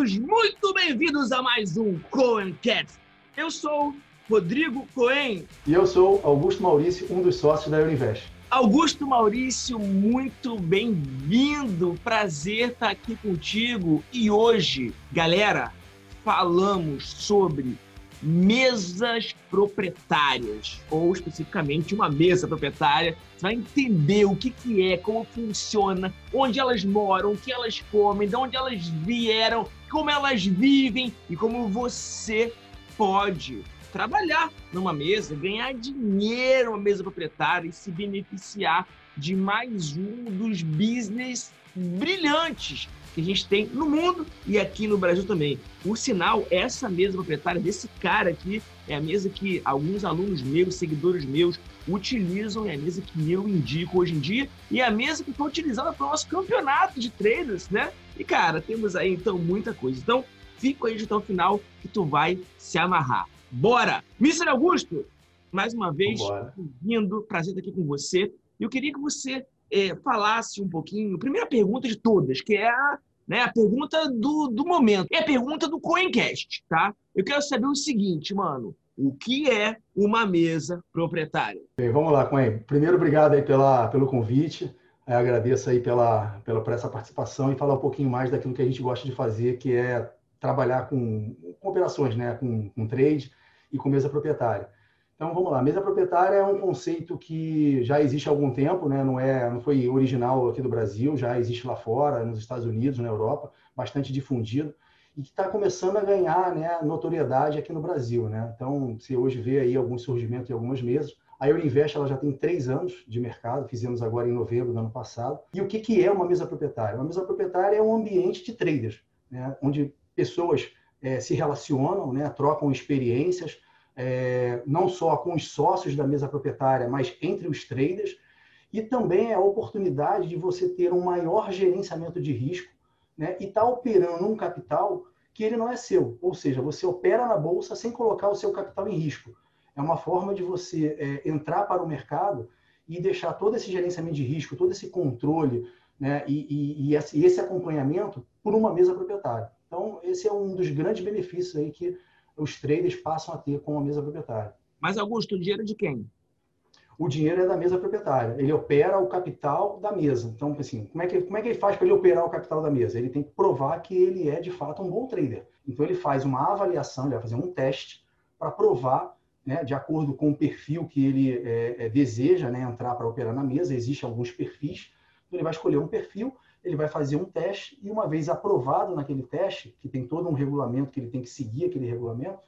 todos muito bem-vindos a mais um Coencast. Eu sou Rodrigo Coen. E eu sou Augusto Maurício, um dos sócios da Uninvest. Augusto Maurício, muito bem-vindo. Prazer estar aqui contigo. E hoje, galera, falamos sobre mesas proprietárias, ou especificamente uma mesa proprietária. Você vai entender o que, que é, como funciona, onde elas moram, o que elas comem, de onde elas vieram, como elas vivem e como você pode trabalhar numa mesa, ganhar dinheiro numa mesa proprietária e se beneficiar de mais um dos business brilhantes que a gente tem no mundo e aqui no Brasil também. Por sinal, essa mesa proprietária desse cara aqui é a mesa que alguns alunos meus, seguidores meus, utilizam, a mesa que eu indico hoje em dia e a mesa que foi utilizada para o nosso campeonato de traders, né? E cara, temos aí então muita coisa. Então, fica aí até o final que tu vai se amarrar. Bora! Mr. Augusto, mais uma vez, bem-vindo, prazer estar aqui com você. Eu queria que você é, falasse um pouquinho, primeira pergunta de todas, que é a, né, a pergunta do, do momento, é a pergunta do Coencast, tá? Eu quero saber o seguinte, mano, o que é uma mesa proprietária? Bem, vamos lá, Coen. Primeiro, obrigado aí pela, pelo convite. Eu agradeço aí pela, pela, por essa participação e falar um pouquinho mais daquilo que a gente gosta de fazer, que é trabalhar com, com operações, né, com, com trade, e com mesa proprietária. Então vamos lá, mesa proprietária é um conceito que já existe há algum tempo, né? não é, não foi original aqui do Brasil, já existe lá fora, nos Estados Unidos, na Europa, bastante difundido e que está começando a ganhar né, notoriedade aqui no Brasil. Né? Então, você hoje vê aí algum surgimento de algumas mesas. A Eurinvest ela já tem três anos de mercado, fizemos agora em novembro do ano passado. E o que, que é uma mesa proprietária? Uma mesa proprietária é um ambiente de traders, né? onde pessoas é, se relacionam, né, trocam experiências, é, não só com os sócios da mesa proprietária, mas entre os traders, e também é a oportunidade de você ter um maior gerenciamento de risco né, e estar tá operando um capital que ele não é seu, ou seja, você opera na bolsa sem colocar o seu capital em risco. É uma forma de você é, entrar para o mercado e deixar todo esse gerenciamento de risco, todo esse controle né, e, e, e esse acompanhamento por uma mesa proprietária. Então, esse é um dos grandes benefícios aí que os traders passam a ter com a mesa proprietária. Mas, Augusto, o dinheiro é de quem? O dinheiro é da mesa proprietária. Ele opera o capital da mesa. Então, assim, como é que, como é que ele faz para ele operar o capital da mesa? Ele tem que provar que ele é, de fato, um bom trader. Então, ele faz uma avaliação, ele vai fazer um teste para provar, né, de acordo com o perfil que ele é, é, deseja né, entrar para operar na mesa. Existem alguns perfis. Então, ele vai escolher um perfil ele vai fazer um teste e uma vez aprovado naquele teste, que tem todo um regulamento que ele tem que seguir aquele regulamento,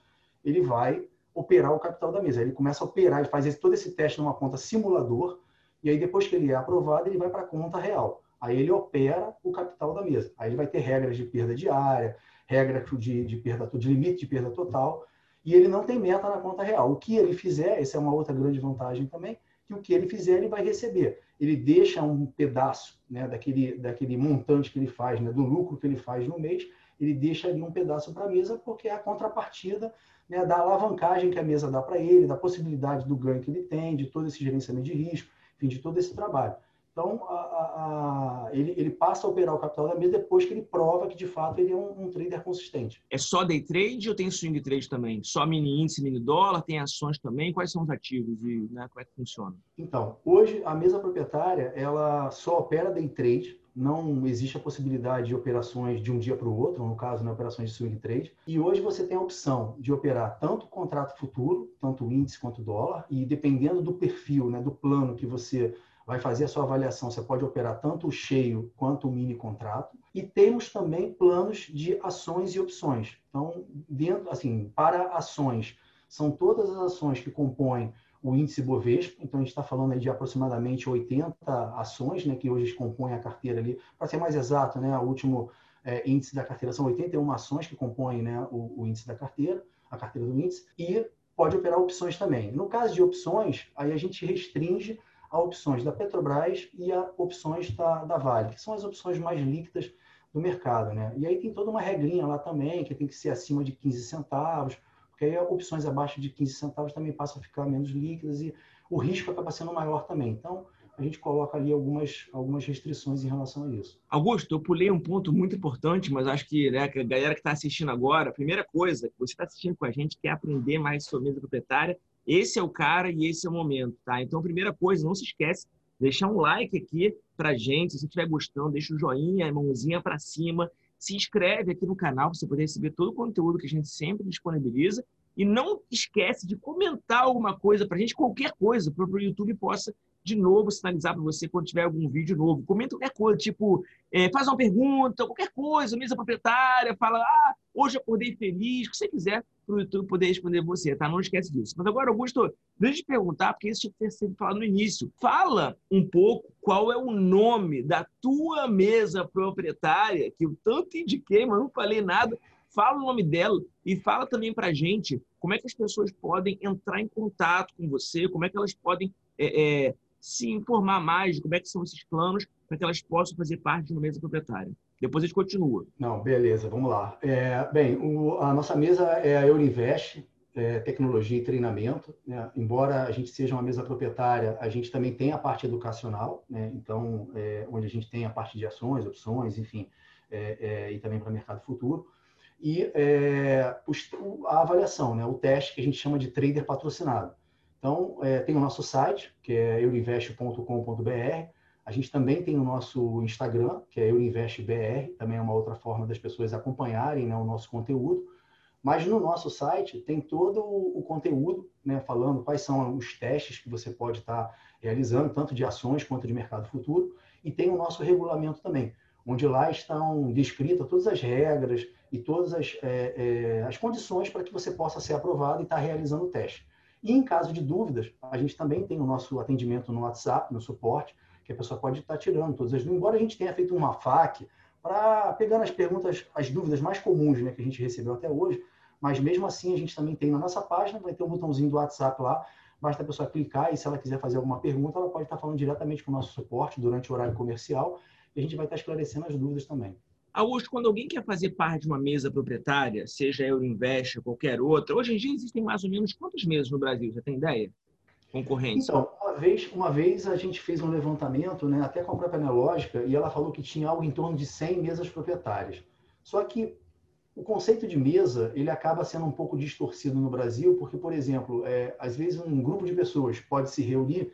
ele vai operar o capital da mesa. Ele começa a operar, ele faz todo esse teste numa conta simulador e aí depois que ele é aprovado, ele vai para a conta real. Aí ele opera o capital da mesa. Aí ele vai ter regras de perda diária, regras de, de perda de limite de perda total, e ele não tem meta na conta real. O que ele fizer, essa é uma outra grande vantagem também, que o que ele fizer ele vai receber ele deixa um pedaço né, daquele, daquele montante que ele faz, né, do lucro que ele faz no mês, ele deixa ali um pedaço para a mesa, porque é a contrapartida né, da alavancagem que a mesa dá para ele, da possibilidade do ganho que ele tem, de todo esse gerenciamento de risco, enfim, de todo esse trabalho. Então, a, a, a, ele, ele, passa a operar o capital da mesa depois que ele prova que, de fato, ele é um, um, trader consistente. É só day trade ou tem swing trade também? Só mini índice, mini dólar? Tem ações também? Quais são os ativos e né, como é que funciona? Então, hoje, a mesa proprietária, ela só opera day trade. Não existe a possibilidade de operações de um dia para o outro, no caso, né, operações de swing trade. E hoje você tem a opção de operar tanto contrato futuro, tanto índice quanto dólar, e dependendo do perfil, né, do plano que você vai fazer a sua avaliação. Você pode operar tanto o cheio quanto o mini contrato. E temos também planos de ações e opções. Então, dentro, assim, para ações, são todas as ações que compõem o índice Bovespa. Então, a gente está falando de aproximadamente 80 ações, né, que hoje compõem a carteira ali. Para ser mais exato, né, o último é, índice da carteira são 81 ações que compõem né, o, o índice da carteira, a carteira do índice. E pode operar opções também. No caso de opções, aí a gente restringe a opções da Petrobras e a opções da, da Vale, que são as opções mais líquidas do mercado. Né? E aí tem toda uma regrinha lá também, que tem que ser acima de 15 centavos, porque aí opções abaixo de 15 centavos também passam a ficar menos líquidas e o risco acaba sendo maior também. Então, a gente coloca ali algumas, algumas restrições em relação a isso. Augusto, eu pulei um ponto muito importante, mas acho que, né, a galera que está assistindo agora, a primeira coisa que você está assistindo com a gente quer aprender mais sobre mesa proprietária, esse é o cara e esse é o momento, tá? Então, primeira coisa, não se esquece, deixar um like aqui pra gente, se você estiver gostando, deixa o joinha, a mãozinha para cima, se inscreve aqui no canal para você poder receber todo o conteúdo que a gente sempre disponibiliza. E não esquece de comentar alguma coisa para a gente, qualquer coisa, para o YouTube possa de novo sinalizar para você quando tiver algum vídeo novo. Comenta qualquer coisa, tipo, é, faz uma pergunta, qualquer coisa, mesa proprietária, fala, ah, hoje acordei feliz, o que você quiser para o YouTube poder responder você, tá? Não esquece disso. Mas agora, Augusto, deixa eu te perguntar, porque isso tinha que ter sido falado no início. Fala um pouco qual é o nome da tua mesa proprietária, que eu tanto indiquei, mas não falei nada. Fala o nome dela e fala também para gente como é que as pessoas podem entrar em contato com você, como é que elas podem é, é, se informar mais de como é que são esses planos para que elas possam fazer parte de uma mesa proprietária. Depois a gente continua. Não, beleza, vamos lá. É, bem, o, a nossa mesa é a Eurinvest, é, tecnologia e treinamento. Né? Embora a gente seja uma mesa proprietária, a gente também tem a parte educacional, né? então, é, onde a gente tem a parte de ações, opções, enfim, é, é, e também para mercado futuro. E é, a avaliação, né? o teste que a gente chama de trader patrocinado. Então, é, tem o nosso site, que é eurinvest.com.br. A gente também tem o nosso Instagram, que é eurinvestbr, também é uma outra forma das pessoas acompanharem né, o nosso conteúdo. Mas no nosso site tem todo o conteúdo, né, falando quais são os testes que você pode estar realizando, tanto de ações quanto de mercado futuro. E tem o nosso regulamento também, onde lá estão descritas todas as regras e todas as, é, é, as condições para que você possa ser aprovado e estar realizando o teste. E em caso de dúvidas, a gente também tem o nosso atendimento no WhatsApp, no suporte, que a pessoa pode estar tirando todas as dúvidas. Embora a gente tenha feito uma FAQ para pegando as perguntas, as dúvidas mais comuns né, que a gente recebeu até hoje, mas mesmo assim a gente também tem na nossa página, vai ter um botãozinho do WhatsApp lá, basta a pessoa clicar e se ela quiser fazer alguma pergunta, ela pode estar falando diretamente com o nosso suporte durante o horário comercial e a gente vai estar esclarecendo as dúvidas também. Augusto, quando alguém quer fazer parte de uma mesa proprietária, seja Euroinvest ou qualquer outra, hoje em dia existem mais ou menos quantas mesas no Brasil? Você tem ideia? Concorrentes? Então, uma vez, uma vez a gente fez um levantamento, né, até com a própria Nelógica, e ela falou que tinha algo em torno de 100 mesas proprietárias. Só que o conceito de mesa ele acaba sendo um pouco distorcido no Brasil, porque, por exemplo, é, às vezes um grupo de pessoas pode se reunir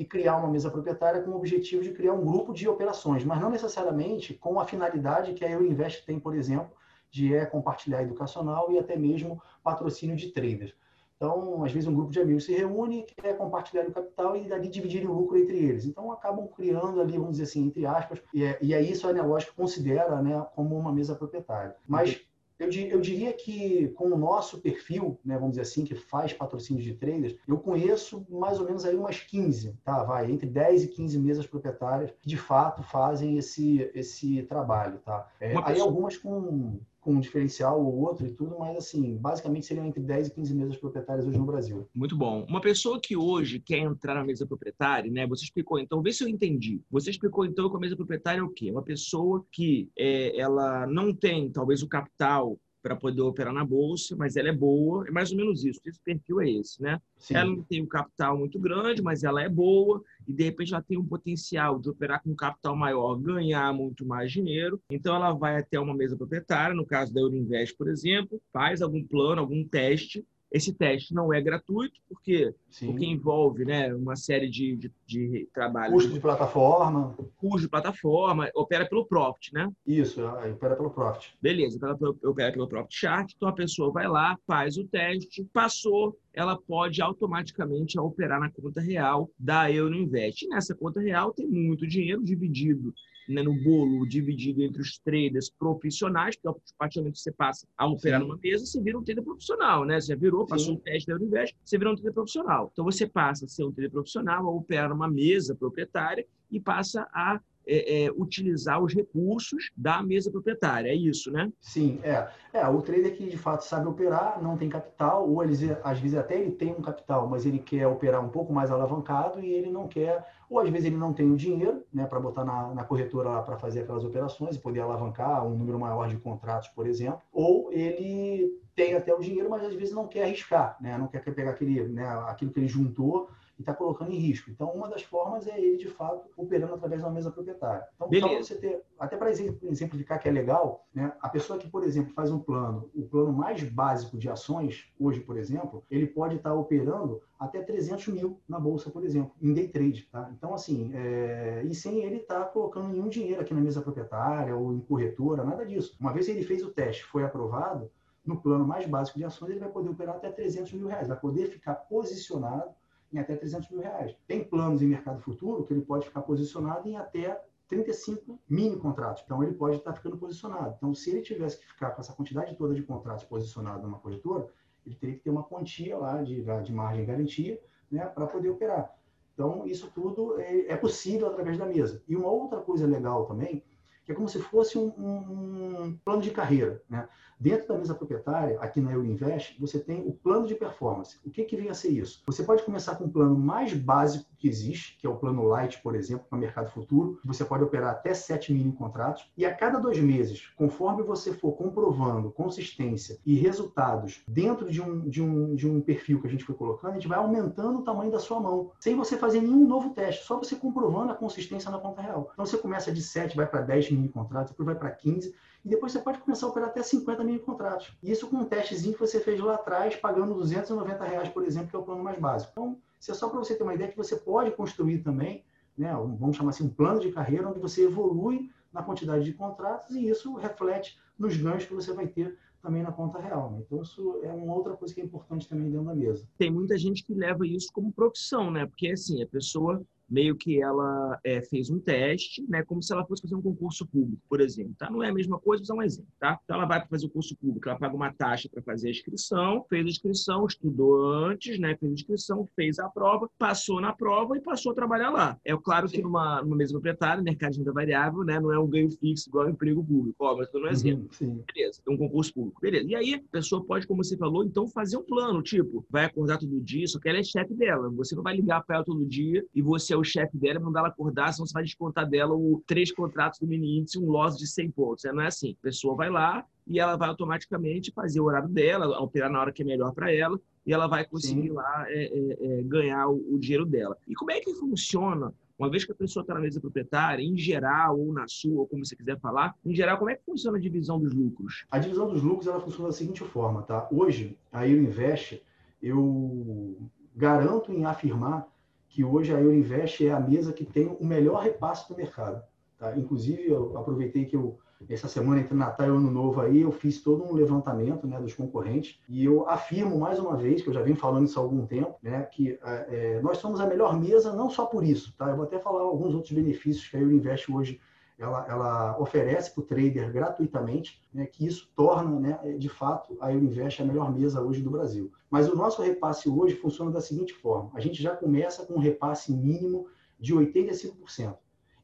e criar uma mesa proprietária com o objetivo de criar um grupo de operações, mas não necessariamente com a finalidade que a Euroinvest tem, por exemplo, de é, compartilhar educacional e até mesmo patrocínio de traders. Então, às vezes, um grupo de amigos se reúne, quer compartilhar o capital e dali dividir o lucro entre eles. Então, acabam criando ali, vamos dizer assim, entre aspas, e é, e é isso a Neológica considera né, como uma mesa proprietária. Mas eu, eu, diria que com o nosso perfil, né, vamos dizer assim, que faz patrocínio de traders, eu conheço mais ou menos aí umas 15, tá? Vai, entre 10 e 15 mesas proprietárias que de fato fazem esse, esse trabalho, tá? É, aí algumas com com um diferencial ou outro e tudo, mas assim, basicamente seriam entre 10 e 15 mesas proprietárias hoje no Brasil. Muito bom. Uma pessoa que hoje quer entrar na mesa proprietária, né? Você explicou, então, vê se eu entendi. Você explicou, então, que a mesa proprietária é o quê? Uma pessoa que é, ela não tem, talvez, o capital para poder operar na bolsa, mas ela é boa, é mais ou menos isso. Esse perfil é esse, né? Sim. Ela não tem um capital muito grande, mas ela é boa e de repente ela tem um potencial de operar com um capital maior, ganhar muito mais dinheiro. Então ela vai até uma mesa proprietária, no caso da Euroinvest, por exemplo, faz algum plano, algum teste esse teste não é gratuito, porque, porque envolve né, uma série de, de, de trabalhos. Custo de plataforma. Custo de plataforma, opera pelo Profit, né? Isso, é, opera pelo Profit. Beleza, opera pelo, opera pelo Profit Chart. Então a pessoa vai lá, faz o teste, passou, ela pode automaticamente operar na conta real da Euroinvest. E nessa conta real tem muito dinheiro dividido né, no bolo dividido entre os traders profissionais, porque a partir do momento que você passa a operar Sim. numa mesa, você vira um trader profissional, né? Você virou, passou Sim. um teste da Uninvest, você virou um trader profissional. Então você passa a ser um trader profissional, a operar numa mesa proprietária e passa a é, é, utilizar os recursos da mesa proprietária. É isso, né? Sim, é. é. O trader que de fato sabe operar, não tem capital, ou às vezes até ele tem um capital, mas ele quer operar um pouco mais alavancado e ele não quer ou às vezes ele não tem o dinheiro né, para botar na, na corretora para fazer aquelas operações e poder alavancar um número maior de contratos, por exemplo, ou ele tem até o dinheiro, mas às vezes não quer arriscar, né, não quer pegar aquele, né, aquilo que ele juntou e está colocando em risco. Então, uma das formas é ele, de fato, operando através de uma mesa proprietária. Então, para você ter, até para exemplificar que é legal, né, a pessoa que, por exemplo, faz um plano, o plano mais básico de ações, hoje, por exemplo, ele pode estar tá operando até 300 mil na bolsa, por exemplo, em day trade. Tá? Então, assim, é... e sem ele estar tá colocando nenhum dinheiro aqui na mesa proprietária ou em corretora, nada disso. Uma vez que ele fez o teste, foi aprovado, no plano mais básico de ações, ele vai poder operar até 300 mil reais, vai poder ficar posicionado em até 300 mil reais. Tem planos em mercado futuro que ele pode ficar posicionado em até 35 mini contratos. Então, ele pode estar ficando posicionado. Então, se ele tivesse que ficar com essa quantidade toda de contratos posicionados numa corretora, ele teria que ter uma quantia lá de, de margem garantia né, para poder operar. Então, isso tudo é, é, possível através da mesa. E uma outra coisa legal também, que é como se fosse um, um plano de carreira. Né? Dentro da mesa proprietária, aqui na Euroinvest, você tem o plano de performance. O que, que vem a ser isso? Você pode começar com o plano mais básico que existe, que é o plano Light, por exemplo, no mercado futuro, você pode operar até 7 mini contratos, e a cada dois meses, conforme você for comprovando consistência e resultados dentro de um, de um, de um perfil que a gente foi colocando, a gente vai aumentando o tamanho da sua mão, sem você fazer nenhum novo teste, só você comprovando a consistência na conta real. Então você começa de 7, vai para 10 mini contratos, depois vai para 15, e depois você pode começar a operar até 50 mil contratos. Isso com um testezinho que você fez lá atrás, pagando 290 reais, por exemplo, que é o plano mais básico. Então, isso é só para você ter uma ideia que você pode construir também, né, vamos chamar assim, um plano de carreira, onde você evolui na quantidade de contratos e isso reflete nos ganhos que você vai ter também na conta real. Né? Então, isso é uma outra coisa que é importante também dentro da mesa. Tem muita gente que leva isso como profissão, né? Porque, assim, a pessoa meio que ela é, fez um teste, né, como se ela fosse fazer um concurso público, por exemplo. Tá? Não é a mesma coisa, vou usar um exemplo. Tá? Então, ela vai para fazer o curso público, ela paga uma taxa para fazer a inscrição, fez a inscrição, estudou antes, né, fez a inscrição, fez a prova, passou na prova e passou a trabalhar lá. É claro que numa, numa mesa proprietária, mercado de renda variável, né, não é um ganho fixo igual ao emprego público. Ó, mas estou no exemplo. Uhum, Beleza, é um concurso público. Beleza. E aí, a pessoa pode, como você falou, então fazer um plano, tipo, vai acordar todo dia, só que ela é chefe dela. Você não vai ligar para ela todo dia e você é o chefe dela, não dá ela acordar, senão você vai descontar dela o três contratos do mini índice, um loss de 100 pontos. Não é assim. A pessoa vai lá e ela vai automaticamente fazer o horário dela, operar na hora que é melhor para ela, e ela vai conseguir Sim. lá é, é, é, ganhar o, o dinheiro dela. E como é que funciona uma vez que a pessoa está na mesa proprietária, em geral, ou na sua, ou como você quiser falar, em geral, como é que funciona a divisão dos lucros? A divisão dos lucros ela funciona da seguinte forma, tá? Hoje, a Eu Invest, eu garanto em afirmar que hoje a Euroinvest é a mesa que tem o melhor repasse do mercado. Tá? Inclusive, eu aproveitei que eu, essa semana, entre Natal e Ano Novo, aí, eu fiz todo um levantamento né, dos concorrentes e eu afirmo mais uma vez, que eu já venho falando isso há algum tempo, né, que é, é nós somos a melhor mesa não só por isso. Tá? Eu vou até falar alguns outros benefícios que a Euroinvest hoje ela, ela oferece para o trader gratuitamente, né, que isso torna, né, de fato, a Euroinvest a melhor mesa hoje do Brasil. Mas o nosso repasse hoje funciona da seguinte forma: a gente já começa com um repasse mínimo de 85%,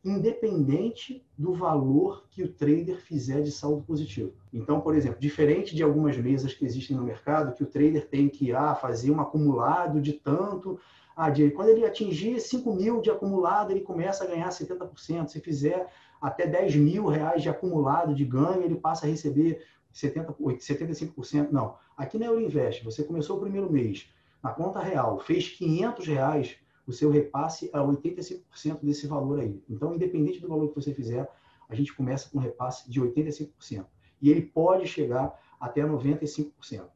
independente do valor que o trader fizer de saldo positivo. Então, por exemplo, diferente de algumas mesas que existem no mercado, que o trader tem que ah, fazer um acumulado de tanto ah, de, quando ele atingir 5 mil de acumulado, ele começa a ganhar 70%. Se fizer até 10 mil reais de acumulado de ganho, ele passa a receber 70, 75%. Não. Aqui na Euroinvest, você começou o primeiro mês, na conta real, fez 500 reais, o seu repasse é 85% desse valor aí. Então, independente do valor que você fizer, a gente começa com um repasse de 85%. E ele pode chegar até 95%.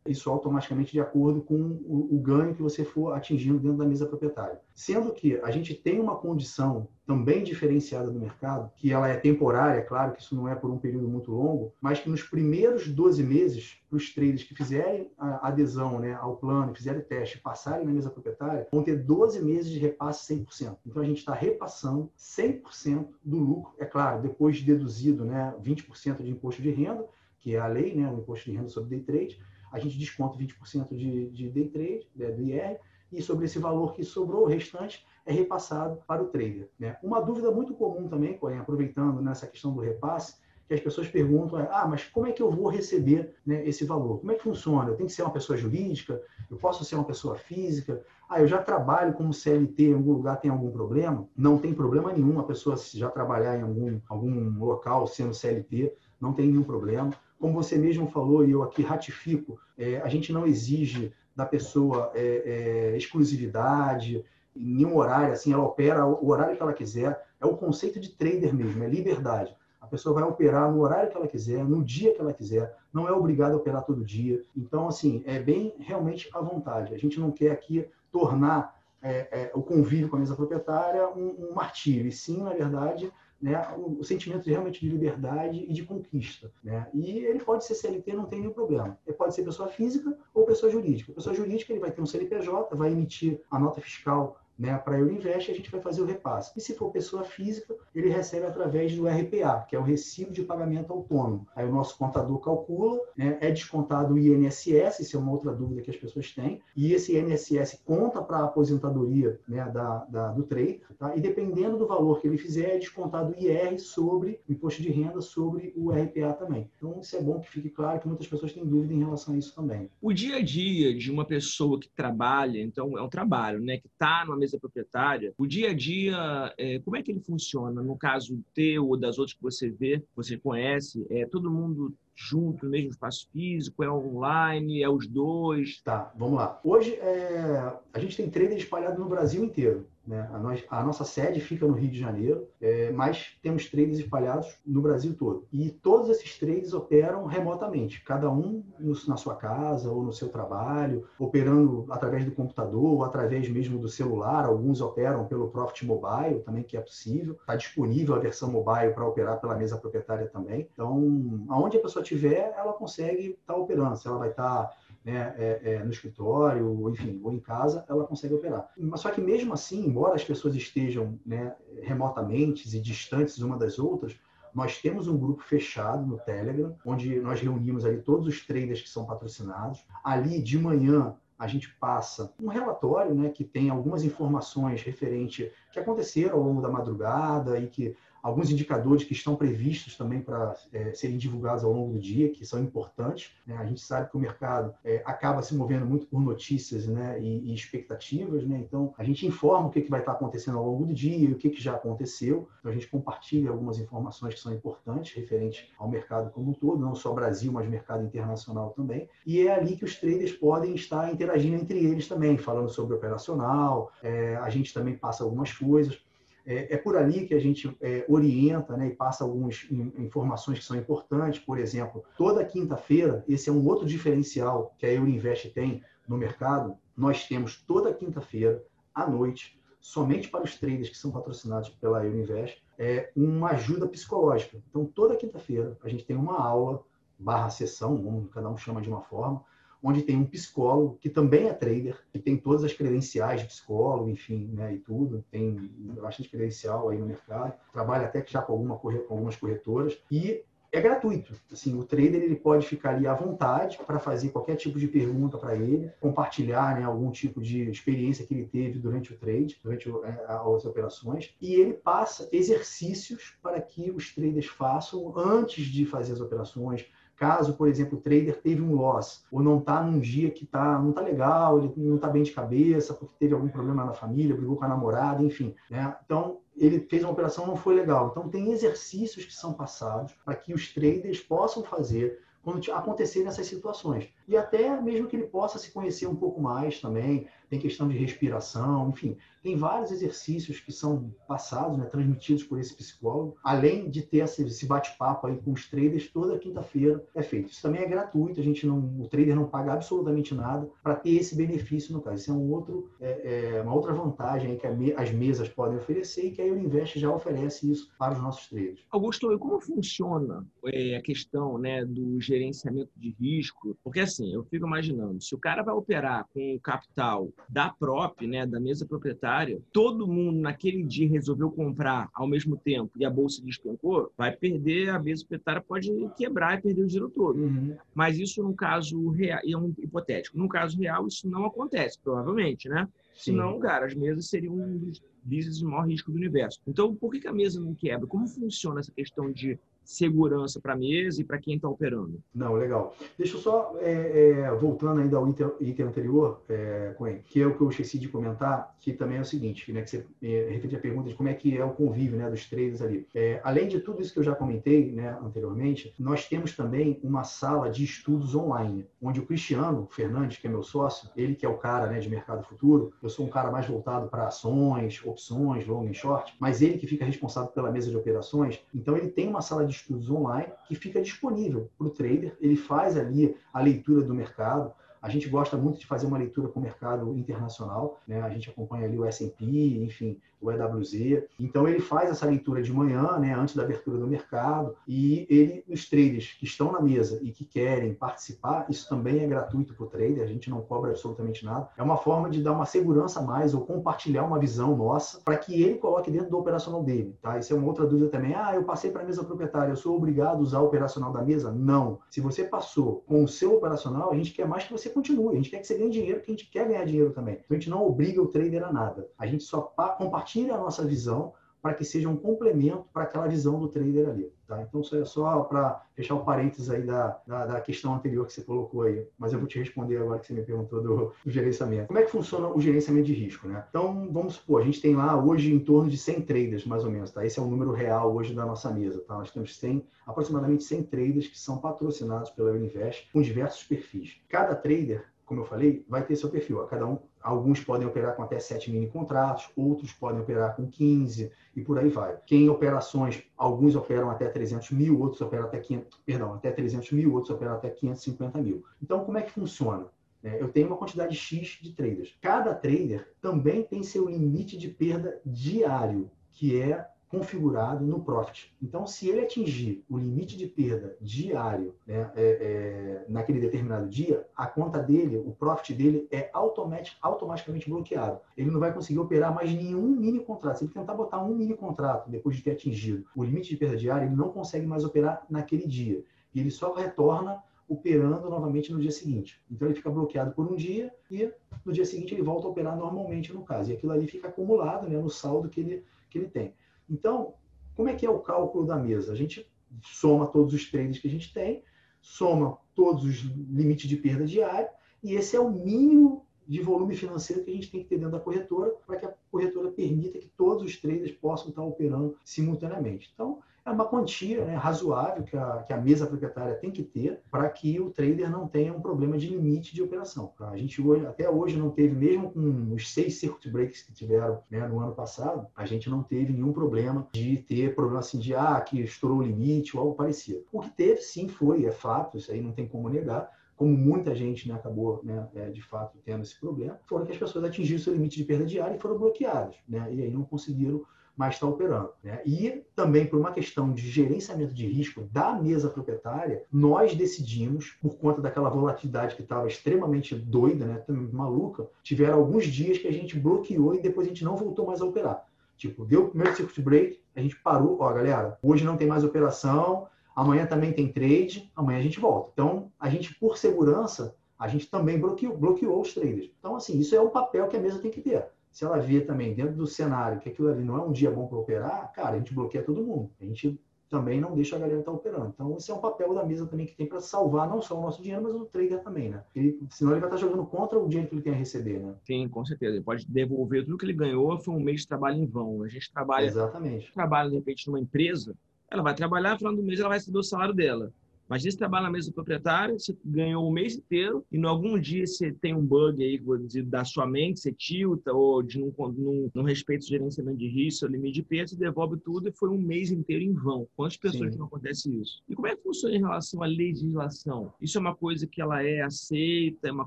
Isso automaticamente de acordo com o, o, ganho que você for atingindo dentro da mesa proprietária. Sendo que a gente tem uma condição também diferenciada do mercado, que ela é temporária, claro que isso não é por um período muito longo, mas que nos primeiros 12 meses, para os traders que fizerem a adesão né, ao plano, fizerem o teste, passarem na mesa proprietária, vão ter 12 meses de repasse 100%. Então a gente está repassando 100% do lucro, é claro, depois de deduzido né, 20% de imposto de renda, que é a lei, né, o imposto de renda sobre day trade, a gente desconta 20% de, de day trade, né, do IR, e sobre esse valor que sobrou, o restante é repassado para o trader. Né? Uma dúvida muito comum também, aproveitando nessa questão do repasse, que as pessoas perguntam é, ah, mas como é que eu vou receber né, esse valor? Como é que funciona? Eu tenho que ser uma pessoa jurídica? Eu posso ser uma pessoa física? Ah, eu já trabalho como CLT em algum lugar, tem algum problema? Não tem problema nenhum a pessoa já trabalhar em algum, algum local sendo CLT, não tem nenhum problema. Como você mesmo falou, e eu aqui ratifico, é, a gente não exige da pessoa é, é, exclusividade, em nenhum horário, assim, ela opera o horário que ela quiser. É o conceito de trader mesmo, é liberdade. A pessoa vai operar no horário que ela quiser, no dia que ela quiser, não é obrigada a operar todo dia. Então, assim, é bem realmente à vontade. A gente não quer aqui tornar é, é, o convívio com a mesa proprietária um, um martírio, e sim, na verdade, né, o, o, sentimento realmente de liberdade e de conquista. Né? E ele pode ser CLT, não tem nenhum problema. Ele pode ser pessoa física ou pessoa jurídica. Pessoa jurídica, ele vai ter um CNPJ, vai emitir a nota fiscal né, para a Eurinvest, a gente vai fazer o repasse. E se for pessoa física, ele recebe através do RPA, que é o Recibo de Pagamento Autônomo. Aí o nosso contador calcula, né, é descontado o INSS, isso é uma outra dúvida que as pessoas têm, e esse INSS conta para a aposentadoria né, da, da, do trader, tá? e dependendo do valor que ele fizer, é descontado o IR sobre o imposto de renda sobre o RPA também. Então, isso é bom que fique claro que muitas pessoas têm dúvida em relação a isso também. O dia a dia de uma pessoa que trabalha, então é um trabalho, né, que está numa mesa proprietária, o dia a dia, é, como é que ele funciona? No caso teu ou das outras que você vê, você conhece, é todo mundo junto no mesmo espaço físico? É online? É os dois? Tá, vamos lá. Hoje é... a gente tem trader espalhado no Brasil inteiro. Né? A, nós, a, nossa sede fica no Rio de Janeiro, é, mas temos traders espalhados no Brasil todo. E todos esses traders operam remotamente, cada um no, na sua casa ou no seu trabalho, operando através do computador ou através mesmo do celular. Alguns operam pelo Profit Mobile, também que é possível. Está disponível a versão mobile para operar pela mesa proprietária também. Então, aonde a pessoa estiver, ela consegue estar tá operando. Se ela vai estar tá né, é, é, no escritório, enfim, ou em casa, ela consegue operar. Mas só que mesmo assim, embora as pessoas estejam né, remotamente e distantes uma das outras, nós temos um grupo fechado no Telegram, onde nós reunimos ali todos os traders que são patrocinados. Ali, de manhã, a gente passa um relatório né, que tem algumas informações referente que aconteceram ao longo da madrugada e que alguns indicadores que estão previstos também para é, serem divulgados ao longo do dia, que são importantes. Né? A gente sabe que o mercado é, acaba se movendo muito por notícias né? e, e, expectativas, né? então a gente informa o que, que vai estar acontecendo ao longo do dia o que, que já aconteceu. Então, a gente compartilha algumas informações que são importantes referentes ao mercado como um todo, não só Brasil, mas mercado internacional também. E é ali que os traders podem estar interagindo entre eles também, falando sobre operacional. É, a gente também passa algumas coisas. É, é, por ali que a gente é, orienta né, e passa algumas informações que são importantes. Por exemplo, toda quinta-feira, esse é um outro diferencial que a Eurinvest tem no mercado. Nós temos toda quinta-feira, à noite, somente para os traders que são patrocinados pela Eurinvest, é uma ajuda psicológica. Então, toda quinta-feira, a gente tem uma aula, barra sessão, cada um chama de uma forma, onde tem um psicólogo que também é trader, que tem todas as credenciais de psicólogo, enfim, né, e tudo, tem bastante credencial aí no mercado, trabalha até que já com, alguma, com algumas corretoras, e é gratuito. Assim, o trader ele pode ficar ali à vontade para fazer qualquer tipo de pergunta para ele, compartilhar né, algum tipo de experiência que ele teve durante o trade, durante é, as operações, e ele passa exercícios para que os traders façam antes de fazer as operações, Caso, por exemplo, o trader teve um loss ou não está num dia que tá, não está legal, ele não está bem de cabeça porque teve algum problema na família, brigou com a namorada, enfim. Né? Então, ele fez uma operação não foi legal. Então, tem exercícios que são passados para que os traders possam fazer quando acontecerem essas situações. E até mesmo que ele possa se conhecer um pouco mais também, tem questão de respiração, enfim, tem vários exercícios que são passados, né, transmitidos por esse psicólogo, além de ter esse bate-papo aí com os traders toda quinta-feira é feito. Isso também é gratuito, a gente não, o trader não paga absolutamente nada para ter esse benefício no caso. Isso é um outro, é, é uma outra vantagem que me, as mesas podem oferecer e que a Eurinvest já oferece isso para os nossos traders. Augusto, como funciona é, a questão né, do gerenciamento de risco? Porque assim, eu fico imaginando, se o cara vai operar com o capital da prop, né, da mesa proprietária, todo mundo naquele dia resolveu comprar ao mesmo tempo e a bolsa despencou, vai perder, a mesa proprietária pode quebrar e perder o dinheiro todo. Uhum. Mas isso no caso real, é um hipotético. No caso real, isso não acontece, provavelmente, né? Sim. Senão, cara, as mesas seriam um dos business de maior risco do universo. Então, por que, que a mesa não quebra? Como funciona essa questão de segurança para a mesa e para quem está operando. Não, legal. Deixa eu só, é, é, voltando ainda ao item, anterior, é, que é o que eu esqueci de comentar, que também é o seguinte, né, que você é, à pergunta de como é que é o convívio né, dos traders ali. É, além de tudo isso que eu já comentei né, anteriormente, nós temos também uma sala de estudos online, onde o Cristiano Fernandes, que é meu sócio, ele que é o cara né, de mercado futuro, eu sou um cara mais voltado para ações, opções, long e short, mas ele que fica responsável pela mesa de operações, então ele tem uma sala de estudos online que fica disponível para o trader. Ele faz ali a leitura do mercado, a gente gosta muito de fazer uma leitura com o mercado internacional, né? A gente acompanha ali o S&P, enfim, o EWZ. Então ele faz essa leitura de manhã, né, antes da abertura do mercado, e ele, os traders que estão na mesa e que querem participar, isso também é gratuito para o trader, a gente não cobra absolutamente nada. É uma forma de dar uma segurança a mais ou compartilhar uma visão nossa para que ele coloque dentro do operacional dele, tá? Isso é uma outra dúvida também. Ah, eu passei para a mesa proprietária, eu sou obrigado a usar o operacional da mesa? Não. Se você passou com o seu operacional, a gente quer mais que você continue, a gente quer que você ganhe dinheiro, porque a gente quer ganhar dinheiro também. Então a gente não obriga o trader a nada. A gente só compartilha a nossa visão para que seja um complemento para aquela visão do trader ali. Tá? Então, isso é só para fechar o parênteses aí da, da, da, questão anterior que você colocou aí. Mas eu vou te responder agora que você me perguntou do, do, gerenciamento. Como é que funciona o gerenciamento de risco? Né? Então, vamos supor, a gente tem lá hoje em torno de 100 traders, mais ou menos. Tá? Esse é o número real hoje da nossa mesa. Tá? Nós temos 100, aproximadamente 100 traders que são patrocinados pela Uninvest com diversos perfis. Cada trader como eu falei, vai ter seu perfil. Cada um, alguns podem operar com até 7 mini contratos, outros podem operar com 15 e por aí vai. Quem em operações, alguns operam até 300 mil, outros operam até 500, perdão, até 300 mil, outros operam até 550 mil. Então, como é que funciona? É, eu tenho uma quantidade X de traders. Cada trader também tem seu limite de perda diário, que é configurado no Profit. Então, se ele atingir o limite de perda diário né, é, é, naquele determinado dia, a conta dele, o Profit dele é automatic, automaticamente bloqueado. Ele não vai conseguir operar mais nenhum mini contrato. Se ele tentar botar um mini contrato depois de ter atingido o limite de perda diária, ele não consegue mais operar naquele dia. E ele só retorna operando novamente no dia seguinte. Então ele fica bloqueado por um dia e no dia seguinte ele volta a operar normalmente no caso. E aquilo ali fica acumulado né, no saldo que ele, que ele tem. Então, como é que é o cálculo da mesa? A gente soma todos os trades que a gente tem, soma todos os limites de perda diária, e esse é o mínimo de volume financeiro que a gente tem que ter dentro da corretora para que a corretora permita que todos os traders possam estar operando simultaneamente. Então, é uma quantia né, razoável que a, que a mesa proprietária tem que ter para que o trader não tenha um problema de limite de operação. A gente hoje, até hoje não teve, mesmo com os seis circuit breaks que tiveram né, no ano passado, a gente não teve nenhum problema de ter problema assim de ah, que estourou o limite ou algo parecido. O que teve, sim, foi, é fato, isso aí não tem como negar, como muita gente né, acabou, né, é, de fato, tendo esse problema, foram que as pessoas atingiram seu limite de perda diária e foram bloqueadas, né, e aí não conseguiram mas está operando. Né? E também por uma questão de gerenciamento de risco da mesa proprietária, nós decidimos, por conta daquela volatilidade que estava extremamente doida, né, maluca, tiveram alguns dias que a gente bloqueou e depois a gente não voltou mais a operar. Tipo, deu o primeiro circuit break, a gente parou, ó, galera, hoje não tem mais operação, amanhã também tem trade, amanhã a gente volta. Então, a gente, por segurança, a gente também bloqueou, bloqueou os traders. Então, assim, isso é um papel que a mesa tem que ter se ela vê também dentro do cenário que aquilo ali não é um dia bom para operar, cara, a gente bloqueia todo mundo. A gente também não deixa a galera estar tá operando. Então, esse é um papel da mesa também que tem para salvar não só o nosso dinheiro, mas o trader também, né? Ele, senão ele vai estar tá jogando contra o dinheiro que ele tem a receber, né? Sim, com certeza. Ele pode devolver tudo que ele ganhou, foi um mês de trabalho em vão. A gente trabalha, Exatamente. trabalha de repente numa empresa, ela vai trabalhar, no final do mês ela vai receber o salário dela. Mas esse trabalho na mesa do proprietário, você ganhou o mês inteiro e em algum dia você tem um bug aí da sua mente, você tilta ou de não, não, não respeita o gerenciamento de risco, o limite de perda, você devolve tudo e foi um mês inteiro em vão. Quantas pessoas Sim. não acontece isso? E como é que funciona em relação à legislação? Isso é uma coisa que ela é aceita, é uma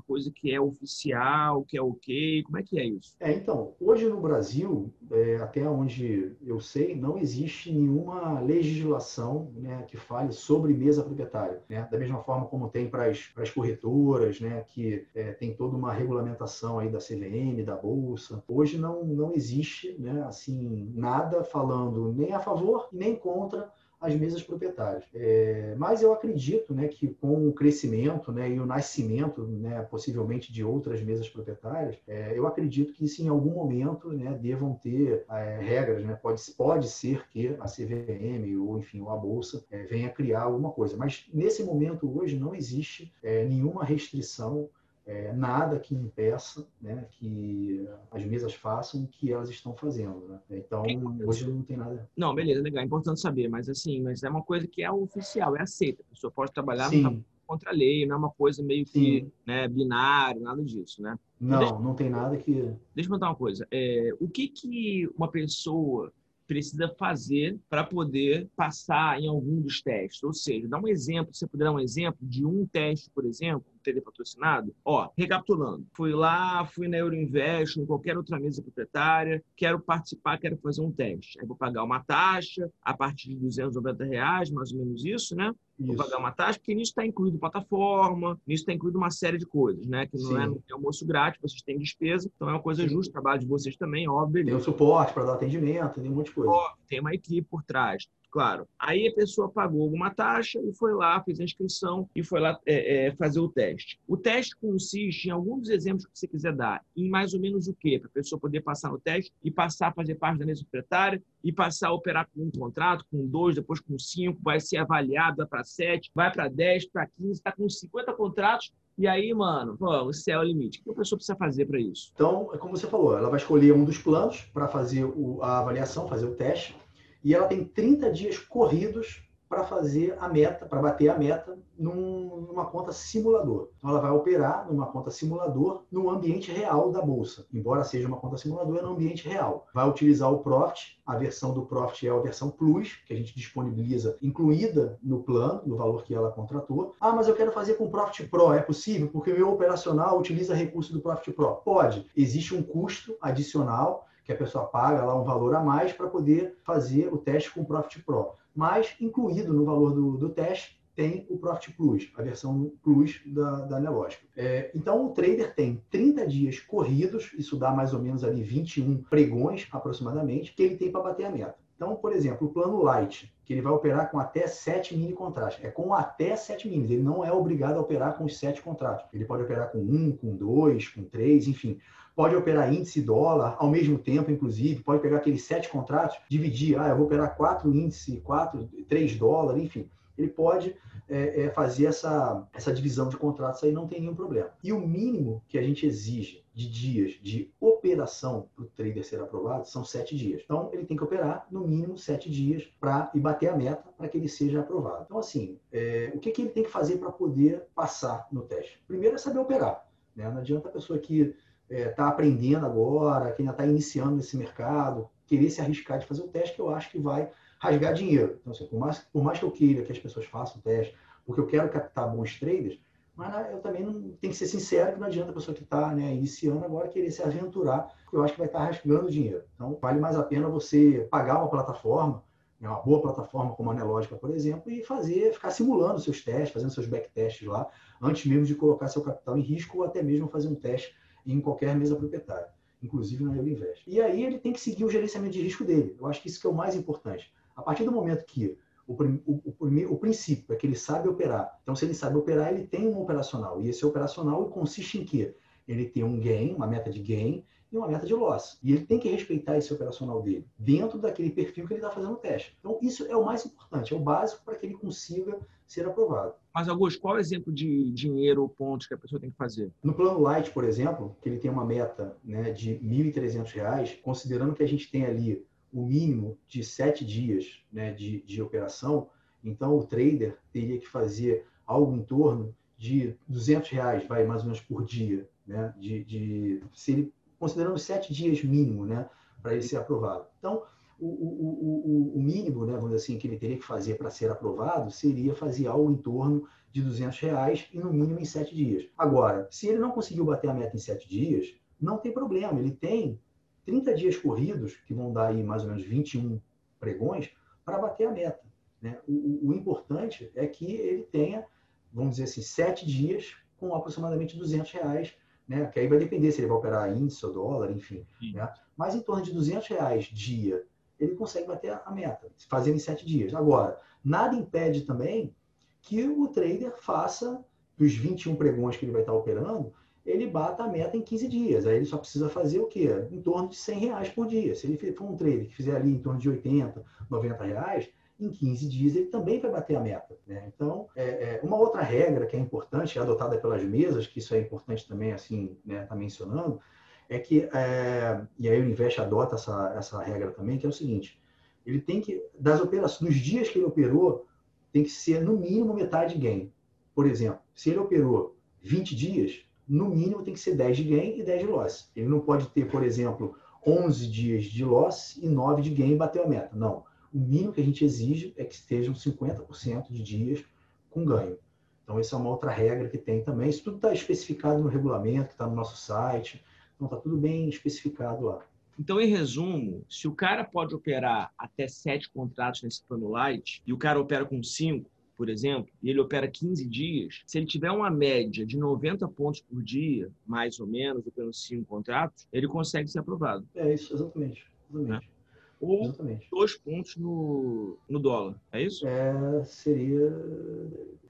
coisa que é oficial, que é ok? Como é que é isso? É, então, hoje no Brasil, é, até onde eu sei, não existe nenhuma legislação né, que fale sobre mesa proprietária né? Da mesma forma como tem para as corretoras, né? Que é, tem toda uma regulamentação aí da CVM, da bolsa. Hoje não não existe, né? Assim nada falando nem a favor nem contra as mesas proprietárias. É, mas eu acredito né, que com o crescimento né, e o nascimento, né, possivelmente, de outras mesas proprietárias, é, eu acredito que sim, em algum momento né, devam ter é, regras. Né? Pode, pode ser que a CVM ou, enfim, ou a Bolsa é, venha criar alguma coisa. Mas, nesse momento, hoje, não existe é, nenhuma restrição é, nada que impeça né, que as mesas façam o que elas estão fazendo. Né? Então, hoje não tem nada. Não, beleza, legal, é importante saber, mas assim, mas é uma coisa que é oficial, é aceita. A pessoa pode trabalhar Sim. contra a lei, não é uma coisa meio que né, binário, nada disso, né? Não, deixa, não tem nada que. Deixa eu contar uma coisa. É, o que, que uma pessoa precisa fazer para poder passar em algum dos testes. Ou seja, dá um exemplo, se você puder dar um exemplo de um teste, por exemplo, TD patrocinado. Ó, recapitulando, fui lá, fui na Euroinvest, em qualquer outra mesa proprietária, quero participar, quero fazer um teste. Aí vou pagar uma taxa a partir de 290 reais, mais ou menos isso, né? Isso. Vou pagar uma taxa, porque nisso está incluído plataforma, nisso está incluído uma série de coisas, né? Que não é, não é almoço grátis, vocês têm despesa, então é uma coisa Sim. justa, o trabalho de vocês também, óbvio. Tem o suporte para dar atendimento, tem um monte de coisa. Tem uma equipe por trás claro. Aí a pessoa pagou alguma taxa e foi lá, fez a inscrição e foi lá é, é, fazer o teste. O teste consiste em alguns exemplos que você quiser dar, em mais ou menos o quê? Para a pessoa poder passar no teste e passar a fazer parte da mesa proprietária e passar a operar com um contrato, com dois, depois com cinco, vai ser avaliado, vai para sete, vai para dez, para quinze, está com 50 contratos, e aí, mano, o céu é o limite. O que a pessoa precisa fazer para isso? Então, é como você falou, ela vai escolher um dos planos para fazer a avaliação, fazer o teste e ela tem 30 dias corridos para fazer a meta, para bater a meta num, numa conta simulador. Então, ela vai operar numa conta simulador no ambiente real da bolsa. Embora seja uma conta simulador, é no ambiente real. Vai utilizar o Profit, a versão do Profit é a versão Plus, que a gente disponibiliza incluída no plano, no valor que ela contratou. Ah, mas eu quero fazer com o Profit Pro. É possível? Porque o meu operacional utiliza recurso do Profit Pro. Pode. Existe um custo adicional que a pessoa paga lá um valor a mais para poder fazer o teste com o Profit Pro. Mas, incluído no valor do, do teste, tem o Profit Plus, a versão Plus da, da Nelógica. É, então, o trader tem 30 dias corridos, isso dá mais ou menos ali 21 pregões aproximadamente, que ele tem para bater a meta. Então, por exemplo, o plano Light, que ele vai operar com até 7 mini contratos. É com até 7 minis. Ele não é obrigado a operar com os 7 contratos. Ele pode operar com 1, com 2, com 3, enfim pode operar índice dólar ao mesmo tempo, inclusive, pode pegar aqueles sete contratos, dividir, ah, eu vou operar quatro índice, quatro, três dólares, enfim. Ele pode é, é, fazer essa, essa divisão de contratos aí, não tem nenhum problema. E o mínimo que a gente exige de dias de operação para o trader ser aprovado são sete dias. Então, ele tem que operar no mínimo sete dias para e bater a meta para que ele seja aprovado. Então, assim, é, o que, que ele tem que fazer para poder passar no teste? Primeiro é saber operar. Né? Não adianta a pessoa que está é, aprendendo agora, que ainda está iniciando nesse mercado, querer se arriscar de fazer o teste, que eu acho que vai rasgar dinheiro. Então, assim, por, mais, por mais que eu queira que as pessoas façam teste, porque eu quero captar bons traders, mas eu também não tenho que ser sincero que não adianta a pessoa que está né, iniciando agora querer se aventurar, porque eu acho que vai estar tá rasgando dinheiro. Então, vale mais a pena você pagar uma plataforma, né, uma boa plataforma como a Anelógica, por exemplo, e fazer, ficar simulando seus testes, fazendo seus backtests lá, antes mesmo de colocar seu capital em risco ou até mesmo fazer um teste em qualquer mesa proprietária, inclusive na Euroinvest. E aí ele tem que seguir o gerenciamento de risco dele. Eu acho que isso que é o mais importante. A partir do momento que o, o, o, o, princípio é que ele sabe operar. Então, se ele sabe operar, ele tem um operacional. E esse operacional consiste em quê? Ele tem um gain, uma meta de gain e uma meta de loss. E ele tem que respeitar esse operacional dele, dentro daquele perfil que ele está fazendo o teste. Então, isso é o mais importante, é o básico para que ele consiga ser aprovado. Mas, Augusto, qual é o exemplo de dinheiro ou pontos que a pessoa tem que fazer? No plano Light, por exemplo, que ele tem uma meta né, de R$ 1.300, considerando que a gente tem ali o mínimo de sete dias né, de, de operação, então o trader teria que fazer algo em torno de 200 reais, vai mais ou menos por dia, né, de, de se ele, considerando sete dias mínimo, né, para ele ser aprovado. Então, o, o, o, o, mínimo, né, vamos dizer assim, que ele teria que fazer para ser aprovado seria fazer algo em torno de 200 reais e no mínimo em sete dias. Agora, se ele não conseguiu bater a meta em sete dias, não tem problema, ele tem 30 dias corridos, que vão dar aí mais ou menos 21 pregões, para bater a meta. Né? O, o, importante é que ele tenha, vamos dizer assim, sete dias com aproximadamente 200 reais, né? que aí vai depender se ele vai operar índice ou dólar, enfim. Né? Mas em torno de 200 reais dia ele consegue bater a meta, fazendo em sete dias. Agora, nada impede também que o trader faça dos 21 pregões que ele vai estar operando, ele bata a meta em 15 dias. Aí ele só precisa fazer o quê? Em torno de 100 reais por dia. Se ele for um trader que fizer ali em torno de 80, 90 reais, em 15 dias ele também vai bater a meta. Né? Então, é, é, uma outra regra que é importante, é adotada pelas mesas, que isso é importante também, assim, né, tá mencionando, é que, é, e aí o Invest adota essa, essa regra também, que é o seguinte, ele tem que, das operações, dos dias que ele operou, tem que ser no mínimo metade de gain. Por exemplo, se ele operou 20 dias, no mínimo tem que ser 10 de gain e 10 de loss. Ele não pode ter, por exemplo, 11 dias de loss e 9 de gain e bater a meta. Não o mínimo que a gente exige é que estejam 50% de dias com ganho. Então, essa é uma outra regra que tem também. Isso tudo está especificado no regulamento, que está no nosso site. Então, está tudo bem especificado lá. Então, em resumo, se o cara pode operar até sete contratos nesse plano light e o cara opera com cinco, por exemplo, e ele opera 15 dias, se ele tiver uma média de 90 pontos por dia, mais ou menos, operando cinco contratos, ele consegue ser aprovado. É isso, exatamente. exatamente. Né? ou Exatamente. dois pontos no, no dólar. É isso? É, seria.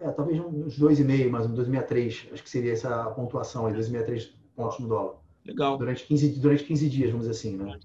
É, talvez uns 2,5, mais uns 2,63. Acho que seria essa pontuação aí, 2,63 pontos no dólar. Legal. Durante 15, durante 15 dias, vamos dizer assim, né?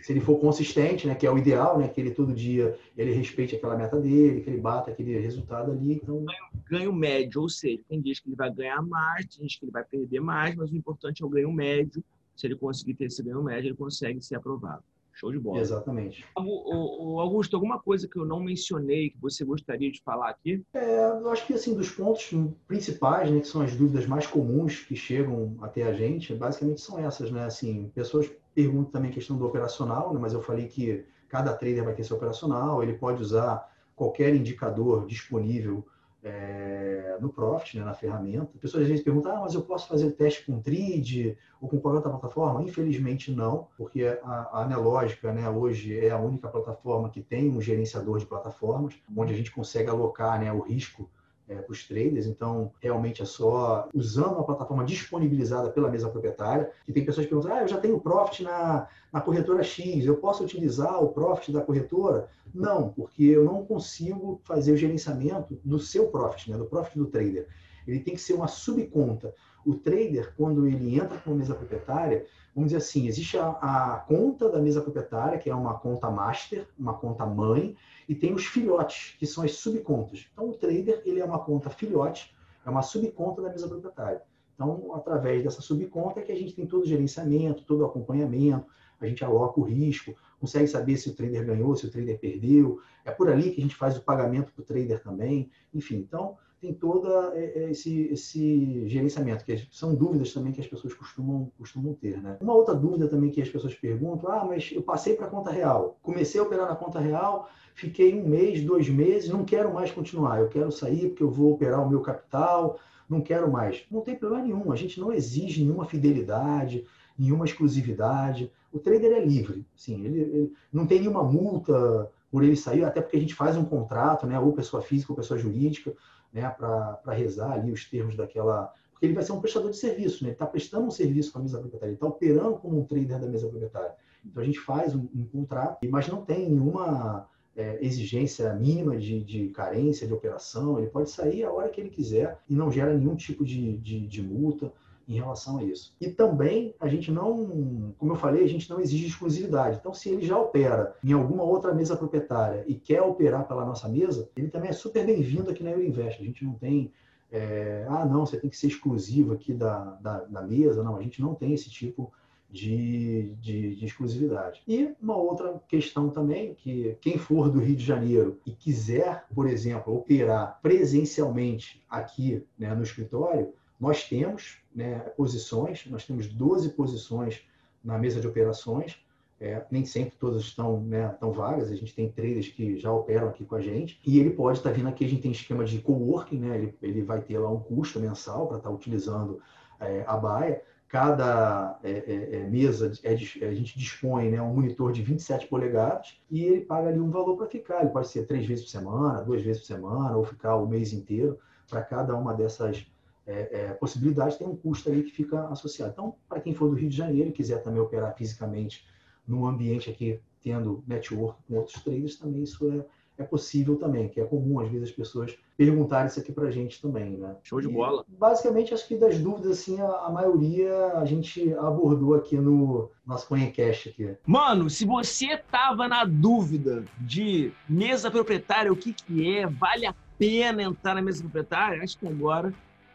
Se ele for consistente, né, que é o ideal, né, que ele todo dia ele respeite aquela meta dele, que ele bata aquele resultado ali, então ganho, ganho médio, ou seja, tem dias que ele vai ganhar mais, tem dias que ele vai perder mais, mas o importante é o ganho médio. Se ele conseguir ter esse ganho médio, ele consegue ser aprovado. Show de bola. Exatamente. O, Augusto, alguma coisa que eu não mencionei que você gostaria de falar aqui? É, eu acho que assim dos pontos principais, né, que são as dúvidas mais comuns que chegam até a gente, basicamente são essas, né? Assim, pessoas perguntam também a questão do operacional, né, mas eu falei que cada trader vai ter seu operacional, ele pode usar qualquer indicador disponível é, no Profit, né, na ferramenta. As pessoas às vezes perguntam, ah, mas eu posso fazer teste com Trid ou com qualquer outra plataforma? Infelizmente não, porque a, a né, hoje é a única plataforma que tem um gerenciador de plataformas, onde a gente consegue alocar né, o risco é, para os traders. Então, realmente é só usando uma plataforma disponibilizada pela mesa proprietária. E tem pessoas que perguntam: ah, eu já tenho Profit na, na corretora X, eu posso utilizar o Profit da corretora? Não, porque eu não consigo fazer o gerenciamento do seu Profit, né, do Profit do trader. Ele tem que ser uma subconta. O trader, quando ele entra com a mesa proprietária, vamos dizer assim, existe a, a, conta da mesa proprietária, que é uma conta master, uma conta mãe, e tem os filhotes, que são as subcontas. Então, o trader ele é uma conta filhote, é uma subconta da mesa proprietária. Então, através dessa subconta é que a gente tem todo o gerenciamento, todo o acompanhamento, a gente aloca o risco, consegue saber se o trader ganhou, se o trader perdeu. É por ali que a gente faz o pagamento para o trader também. Enfim, então tem todo é, é, esse, esse gerenciamento, que são dúvidas também que as pessoas costumam, costumam ter. Né? Uma outra dúvida também que as pessoas perguntam, ah, mas eu passei para a conta real, comecei a operar na conta real, fiquei um mês, dois meses, não quero mais continuar, eu quero sair porque eu vou operar o meu capital, não quero mais. Não tem problema nenhum, a gente não exige nenhuma fidelidade, nenhuma exclusividade. O trader é livre, sim, ele, ele não tem nenhuma multa por ele sair, até porque a gente faz um contrato, né, ou pessoa física ou pessoa jurídica, né, para rezar ali os termos daquela. Porque ele vai ser um prestador de serviço, né? ele está prestando um serviço para a mesa proprietária, ele está operando como um trader da mesa proprietária. Então a gente faz um, um contrato, mas não tem nenhuma é, exigência mínima de, de, carência de operação, ele pode sair a hora que ele quiser e não gera nenhum tipo de, de, de multa em relação a isso. E também a gente não, como eu falei, a gente não exige exclusividade. Então, se ele já opera em alguma outra mesa proprietária e quer operar pela nossa mesa, ele também é super bem-vindo aqui na Euroinvest. A gente não tem, é, ah, não, você tem que ser exclusivo aqui da, da, da, mesa. Não, a gente não tem esse tipo de, de, de, exclusividade. E uma outra questão também, que quem for do Rio de Janeiro e quiser, por exemplo, operar presencialmente aqui né, no escritório, nós temos né, posições, nós temos 12 posições na mesa de operações, é, nem sempre todas estão, né, tão vagas, a gente tem traders que já operam aqui com a gente, e ele pode estar tá vindo aqui, a gente tem esquema de coworking, né, ele, ele vai ter lá um custo mensal para estar tá utilizando é, a baia, cada é, é, é mesa é a gente dispõe né, um monitor de 27 polegadas e ele paga ali um valor para ficar. Ele pode ser três vezes por semana, duas vezes por semana, ou ficar o mês inteiro para cada uma dessas é, é, possibilidades, tem um custo ali que fica associado. Então, para quem for do Rio de Janeiro e quiser também operar fisicamente num ambiente aqui tendo network com outros traders, também isso é, é possível também, que é comum às vezes as pessoas perguntarem isso aqui para a gente também, né? Show de bola. E, basicamente, acho que das dúvidas, assim, a, a, maioria a gente abordou aqui no nosso Coincast aqui. Mano, se você tava na dúvida de mesa proprietária, o que que é, vale a pena entrar na mesa proprietária, acho que agora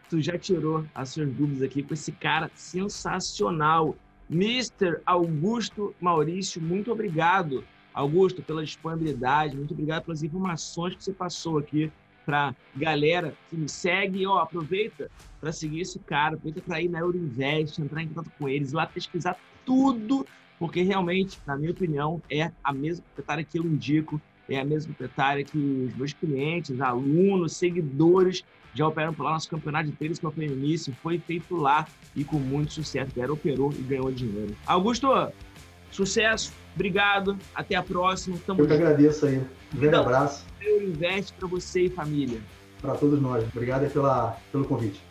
tu já tirou as suas dúvidas aqui com esse cara sensacional. Mr. Augusto Maurício, muito obrigado, Augusto, pela disponibilidade, muito obrigado pelas informações que você passou aqui para galera que me segue. Ó, aproveita para seguir esse cara, aproveita para ir na Euroinvest, entrar em contato com eles, lá pesquisar tudo, porque realmente, na minha opinião, é a mesma proprietária que eu indico, é a mesma proprietária que os meus clientes, alunos, seguidores já operam por lá. Nosso campeonato de tênis eu no início foi feito lá e com muito sucesso. A operou e ganhou dinheiro. Augusto, sucesso, obrigado, até a próxima. Tamo eu que agradeço aí. Um grande então, abraço. Eu investe para você e família. Para todos nós. Obrigado pela, pelo convite.